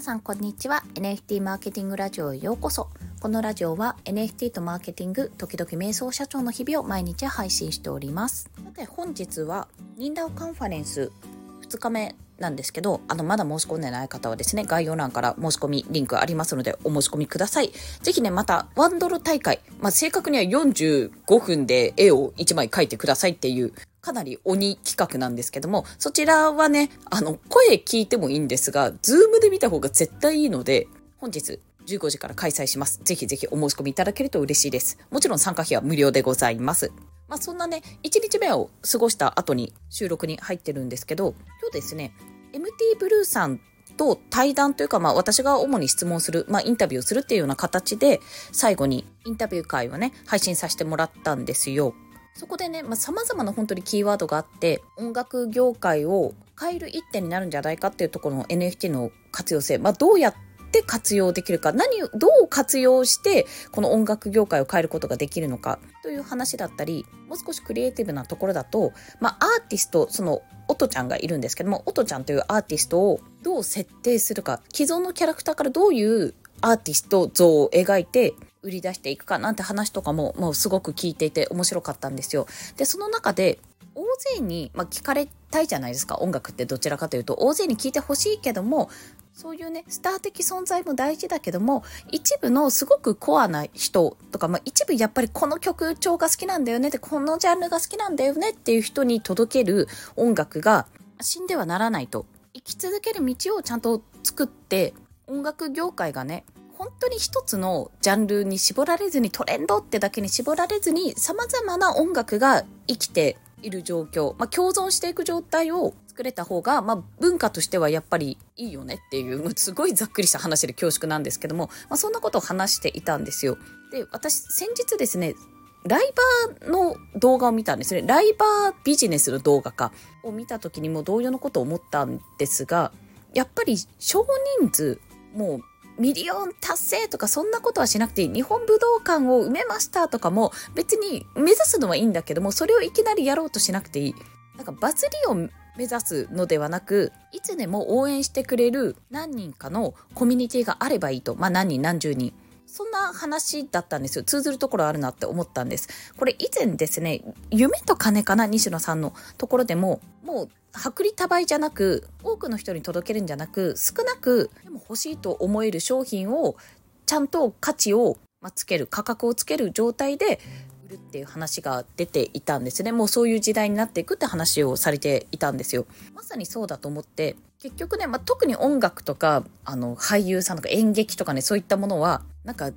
皆さんこんにちは。NFT マーケティングラジオへようこそ。このラジオは NFT とマーケティング時々瞑想社長の日々を毎日配信しております。さて本日はリンダオカンファレンス2日目なんですけど、あの、まだ申し込んでない方はですね、概要欄から申し込みリンクありますので、お申し込みください。ぜひね、また、ワンドロ大会、まあ、正確には45分で絵を1枚描いてくださいっていう、かなり鬼企画なんですけども、そちらはね、あの、声聞いてもいいんですが、ズームで見た方が絶対いいので、本日、15時から開催します。ぜひぜひお申し込みいただけると嬉しいです。もちろん参加費は無料でございます。まあ、そんなね、1日目を過ごした後に収録に入ってるんですけど、今日ですね、MT ブルーさんと対談というか、まあ私が主に質問する、まあインタビューをするっていうような形で、最後にインタビュー会をね、配信させてもらったんですよ。そこでね、まあ、様々な本当にキーワードがあって、音楽業界を変える一手になるんじゃないかっていうところの NFT の活用性、まあ、どうやって活用できるか、何を、どう活用して、この音楽業界を変えることができるのか、という話だったり、もう少しクリエイティブなところだと、まあ、アーティスト、その、オトちゃんがいるんですけども、オトちゃんというアーティストをどう設定するか、既存のキャラクターからどういうアーティスト像を描いて、売り出していくかなんて話とかも、もうすごく聞いていて面白かったんですよ。で、その中で、大勢に、まあ、聞かれたいじゃないですか音楽ってどちらかというと大勢に聞いてほしいけどもそういうねスター的存在も大事だけども一部のすごくコアな人とか、まあ、一部やっぱりこの曲調が好きなんだよねってこのジャンルが好きなんだよねっていう人に届ける音楽が死んではならないと生き続ける道をちゃんと作って音楽業界がね本当に一つのジャンルに絞られずにトレンドってだけに絞られずに様々な音楽が生きている状況、まあ、共存していく状態を作れた方が、まあ、文化としてはやっぱりいいよねっていう、すごいざっくりした話で恐縮なんですけども、まあ、そんなことを話していたんですよ。で、私、先日ですね、ライバーの動画を見たんですね。ライバービジネスの動画かを見た時にも同様のことを思ったんですが、やっぱり少人数、もうミリオン達成とかそんなことはしなくていい。日本武道館を埋めましたとかも別に目指すのはいいんだけども、それをいきなりやろうとしなくていい。なんかバズりを目指すのではなく、いつでも応援してくれる何人かのコミュニティがあればいいと。まあ何人何十人。そんな話だったんですよ。通ずるところあるなって思ったんです。これ以前ですね、夢と金かな西野さんのところでも、もう薄利多売じゃなく、多くの人に届けるんじゃなく、少なく、でも欲しいと思える商品を、ちゃんと価値をつける、価格をつける状態でるっていう話が出ていたんですね。もうそういう時代になっていくって話をされていたんですよ。まさにそうだと思って、結局ね、まあ、特に音楽とか、あの、俳優さんとか演劇とかね、そういったものは、なんか、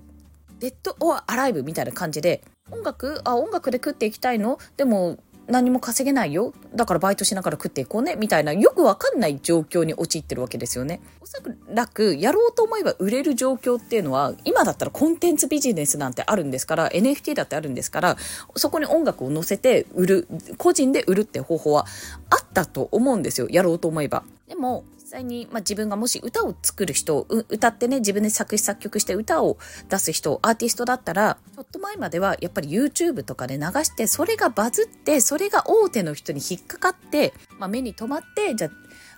デッド・オア・アライブみたいな感じで、音楽あ、音楽で食っていきたいの？でも、何も稼げないよ。だからバイトしながら食っていこうね。みたいな、よくわかんない状況に陥ってるわけですよね。おそらく、やろうと思えば売れる状況っていうのは、今だったらコンテンツビジネスなんてあるんですから、NFT だってあるんですから、そこに音楽を載せて売る、個人で売るって方法はあったと思うんですよ。やろうと思えば。でも、際に、まあ、自分がもし歌を作る人、歌ってね、自分で作詞作曲して歌を出す人、アーティストだったら、ちょっと前まではやっぱり YouTube とかで流して、それがバズって、それが大手の人に引っかかって、まあ、目に留まって、じゃあ、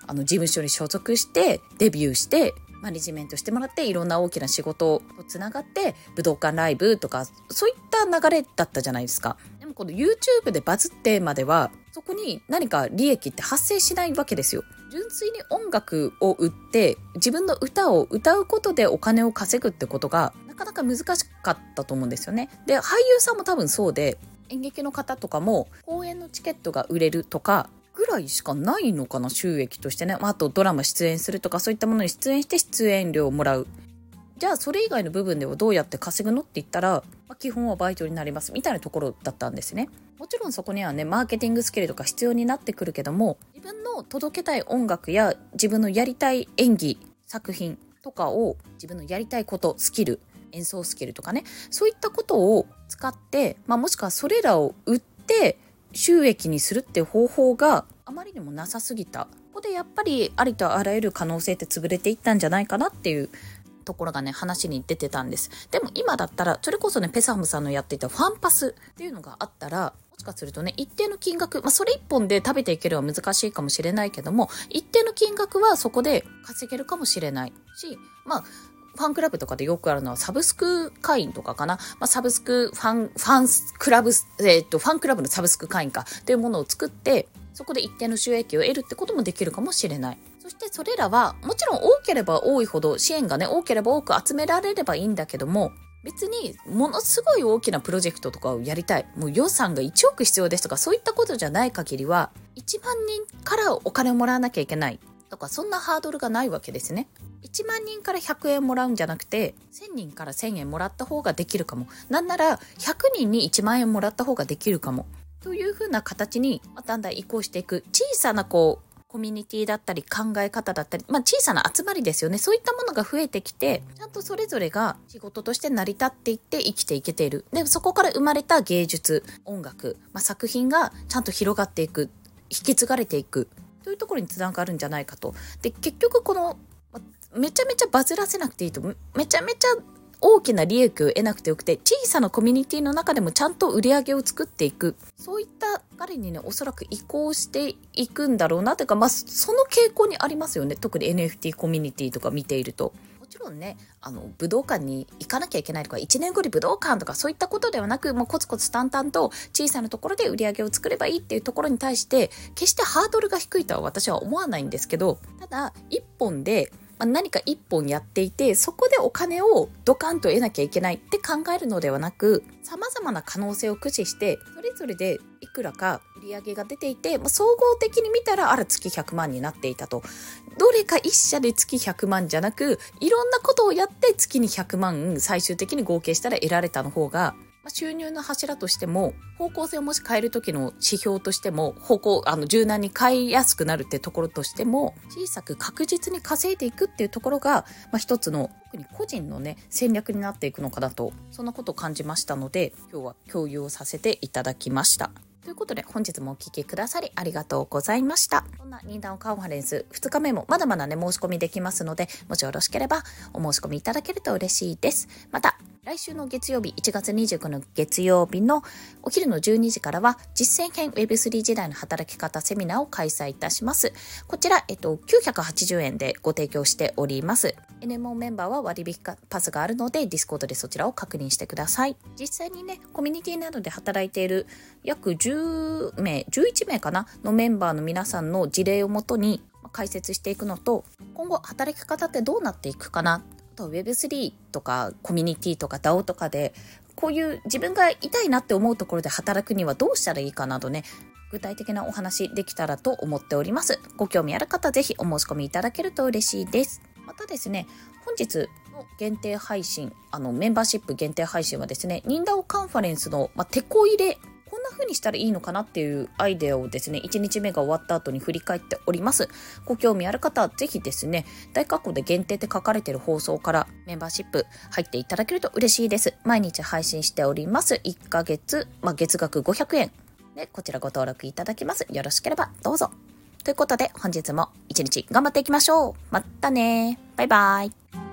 あの、事務所に所属して、デビューして、マネジメントしてもらっていろんな大きな仕事とつながって武道館ライブとかそういった流れだったじゃないですか。でもこの YouTube でバズってまではそこに何か利益って発生しないわけですよ。純粋に音楽を売って自分の歌を歌うことでお金を稼ぐってことがなかなか難しかったと思うんですよね。で、俳優さんも多分そうで演劇の方とかも公演のチケットが売れるとかぐらいしかないのかな収益としてね。まあとドラマ出演するとかそういったものに出演して出演料をもらう。じゃあそれ以外の部分ではどうやって稼ぐのって言ったら、まあ、基本はバイトになりますみたいなところだったんですね。もちろんそこにはね、マーケティングスキルとか必要になってくるけども、自分の届けたい音楽や自分のやりたい演技、作品とかを自分のやりたいこと、スキル、演奏スキルとかね、そういったことを使って、まあ、もしくはそれらを売って収益にするって方法があまりにもなさすぎた。ここでやっぱりありとあらゆる可能性って潰れていったんじゃないかなっていうところがね、話に出てたんです。でも今だったら、それこそね、ペサムさんのやっていたファンパスっていうのがあったら、もしかするとね、一定の金額、まあ、それ一本で食べていけるは難しいかもしれないけども、一定の金額はそこで稼げるかもしれないし、まあ、ファンクラブとかでよくあるのはサブスク会員とかかな。まあ、サブスク、ファン、ファンクラブ、えっ、と、ファンクラブのサブスク会員かというものを作って、そこで一定の収益を得るってこともできるかもしれない。そしてそれらは、もちろん多ければ多いほど、支援がね、多ければ多く集められればいいんだけども、別にものすごい大きなプロジェクトとかをやりたい。もう予算が1億必要ですとかそういったことじゃない限りは1万人からお金をもらわなきゃいけない。とかそんなハードルがないわけですね。1万人から100円もらうんじゃなくて1000人から1000円もらった方ができるかも。なんなら100人に1万円もらった方ができるかも。というふうな形にだんだん移行していく。小さなこうコミュニティだったり考え方だったり、まあ小さな集まりですよね。そういったものが増えてきて、ちゃんとそれぞれが仕事として成り立っていって生きていけている。で、そこから生まれた芸術、音楽、まあ、作品がちゃんと広がっていく、引き継がれていく。というところにつながるんじゃないかと。で、結局この、めちゃめちゃバズらせなくていいと、めちゃめちゃ大きな利益を得なくてよくて、小さなコミュニティの中でもちゃんと売り上げを作っていく。そういった彼にね、おそらく移行していくんだろうなというか、まあ、その傾向にありますよね。特に NFT コミュニティとか見ていると。もちろんね、あの、武道館に行かなきゃいけないとか、1年後に武道館とかそういったことではなく、もうコツコツ淡々と小さなところで売り上げを作ればいいっていうところに対して、決してハードルが低いとは私は思わないんですけど、ただ、一本でま何か一本やっていて、そこでお金をドカンと得なきゃいけないって考えるのではなく、様々な可能性を駆使して、それぞれでいくらか売り上げが出ていて、ま、総合的に見たら、あら月100万になっていたと。どれか一社で月100万じゃなく、いろんなことをやって月に100万最終的に合計したら得られたの方が、収入の柱としても、方向性をもし変える時の指標としても、方向、あの、柔軟に変えやすくなるってところとしても、小さく確実に稼いでいくっていうところが、まあ、一つの、特に個人のね、戦略になっていくのかなと、そんなことを感じましたので、今日は共有をさせていただきました。ということで本日もお聴きくださりありがとうございました。そんな認談カンファレンス2日目もまだまだね申し込みできますので、もしよろしければお申し込みいただけると嬉しいです。また来週の月曜日、1月29の月曜日のお昼の12時からは、実践編 Web3 時代の働き方セミナーを開催いたします。こちら、えっと、980円でご提供しております。NMO メンバーは割引パスがあるので、Discord でそちらを確認してください。実際にね、コミュニティなどで働いている約10名、11名かなのメンバーの皆さんの事例をもとに解説していくのと、今後働き方ってどうなっていくかなと Web3 とかコミュニティとか DAO とかでこういう自分が痛いなって思うところで働くにはどうしたらいいかなどね具体的なお話できたらと思っております。ご興味ある方ぜひお申し込みいただけると嬉しいです。またですね本日の限定配信あのメンバーシップ限定配信はですねニンダオカンファレンスの、まあ、テコ入れこんな風にしたらいいのかなっていうアイデアをですね、1日目が終わった後に振り返っております。ご興味ある方はぜひですね、大括弧で限定って書かれてる放送からメンバーシップ入っていただけると嬉しいです。毎日配信しております。1ヶ月、まあ、月額500円で、こちらご登録いただきます。よろしければどうぞ。ということで、本日も一日頑張っていきましょう。またねバイバイ。